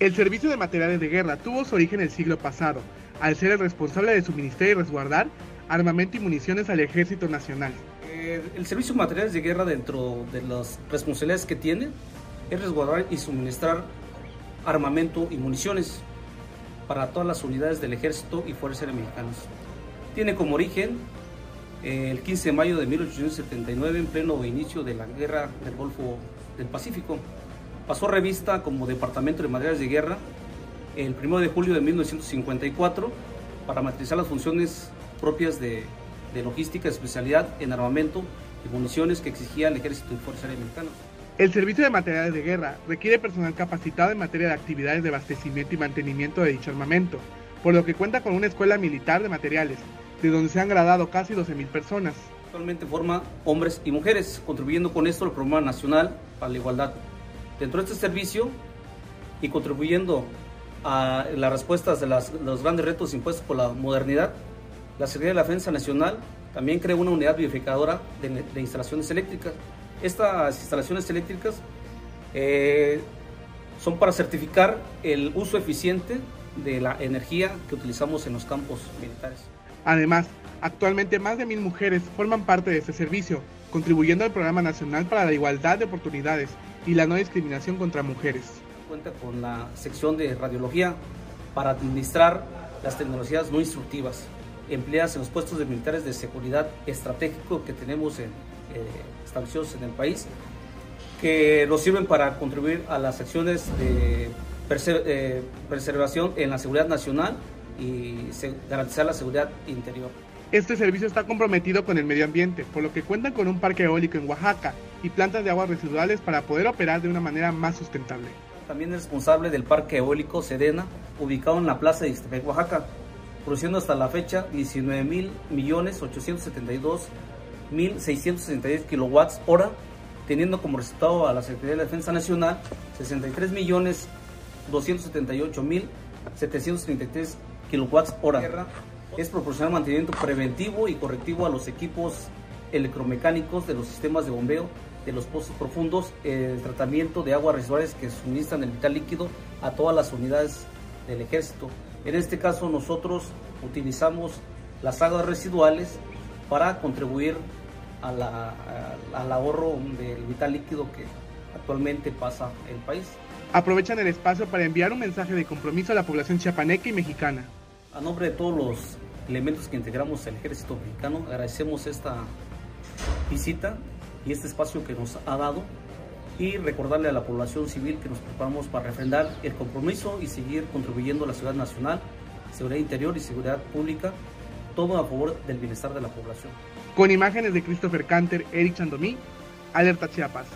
El servicio de materiales de guerra tuvo su origen el siglo pasado, al ser el responsable de suministrar y resguardar armamento y municiones al Ejército Nacional. Eh, el servicio de materiales de guerra dentro de las responsabilidades que tiene es resguardar y suministrar armamento y municiones para todas las unidades del Ejército y Fuerzas Aéreas. Tiene como origen eh, el 15 de mayo de 1879 en pleno inicio de la guerra del Golfo del Pacífico. Pasó revista como Departamento de Materiales de Guerra el 1 de julio de 1954 para materializar las funciones propias de, de logística, especialidad en armamento y municiones que exigía el Ejército y Fuerzas Aéreas Mexicanas. El servicio de materiales de guerra requiere personal capacitado en materia de actividades de abastecimiento y mantenimiento de dicho armamento, por lo que cuenta con una escuela militar de materiales, de donde se han graduado casi 12.000 personas. Actualmente forma hombres y mujeres, contribuyendo con esto al Programa Nacional para la Igualdad dentro de este servicio y contribuyendo a las respuestas de las, los grandes retos impuestos por la modernidad, la Secretaría de la Defensa Nacional también creó una unidad verificadora de, de instalaciones eléctricas. Estas instalaciones eléctricas eh, son para certificar el uso eficiente de la energía que utilizamos en los campos militares. Además, actualmente más de mil mujeres forman parte de este servicio, contribuyendo al Programa Nacional para la Igualdad de Oportunidades y la no discriminación contra mujeres. Cuenta con la sección de radiología para administrar las tecnologías no instructivas empleadas en los puestos de militares de seguridad estratégico que tenemos en, eh, establecidos en el país, que nos sirven para contribuir a las acciones de eh, preservación en la seguridad nacional y garantizar la seguridad interior. Este servicio está comprometido con el medio ambiente, por lo que cuentan con un parque eólico en Oaxaca y plantas de aguas residuales para poder operar de una manera más sustentable. También es responsable del parque eólico Sedena, ubicado en la plaza de Ixtepec, Oaxaca, produciendo hasta la fecha 19 mil millones 872 mil 663 kilowatts hora, teniendo como resultado a la Secretaría de Defensa Nacional 63 millones 278 mil 733 kilowatts hora es proporcionar mantenimiento preventivo y correctivo a los equipos electromecánicos de los sistemas de bombeo de los pozos profundos, el tratamiento de aguas residuales que suministran el vital líquido a todas las unidades del ejército. En este caso nosotros utilizamos las aguas residuales para contribuir a la, al ahorro del vital líquido que actualmente pasa el país. Aprovechan el espacio para enviar un mensaje de compromiso a la población chiapaneca y mexicana. A nombre de todos los elementos que integramos el ejército mexicano, agradecemos esta visita y este espacio que nos ha dado y recordarle a la población civil que nos preparamos para refrendar el compromiso y seguir contribuyendo a la ciudad nacional, seguridad interior y seguridad pública, todo a favor del bienestar de la población. Con imágenes de Christopher Canter, Eric Chandomí, Alerta Chiapas.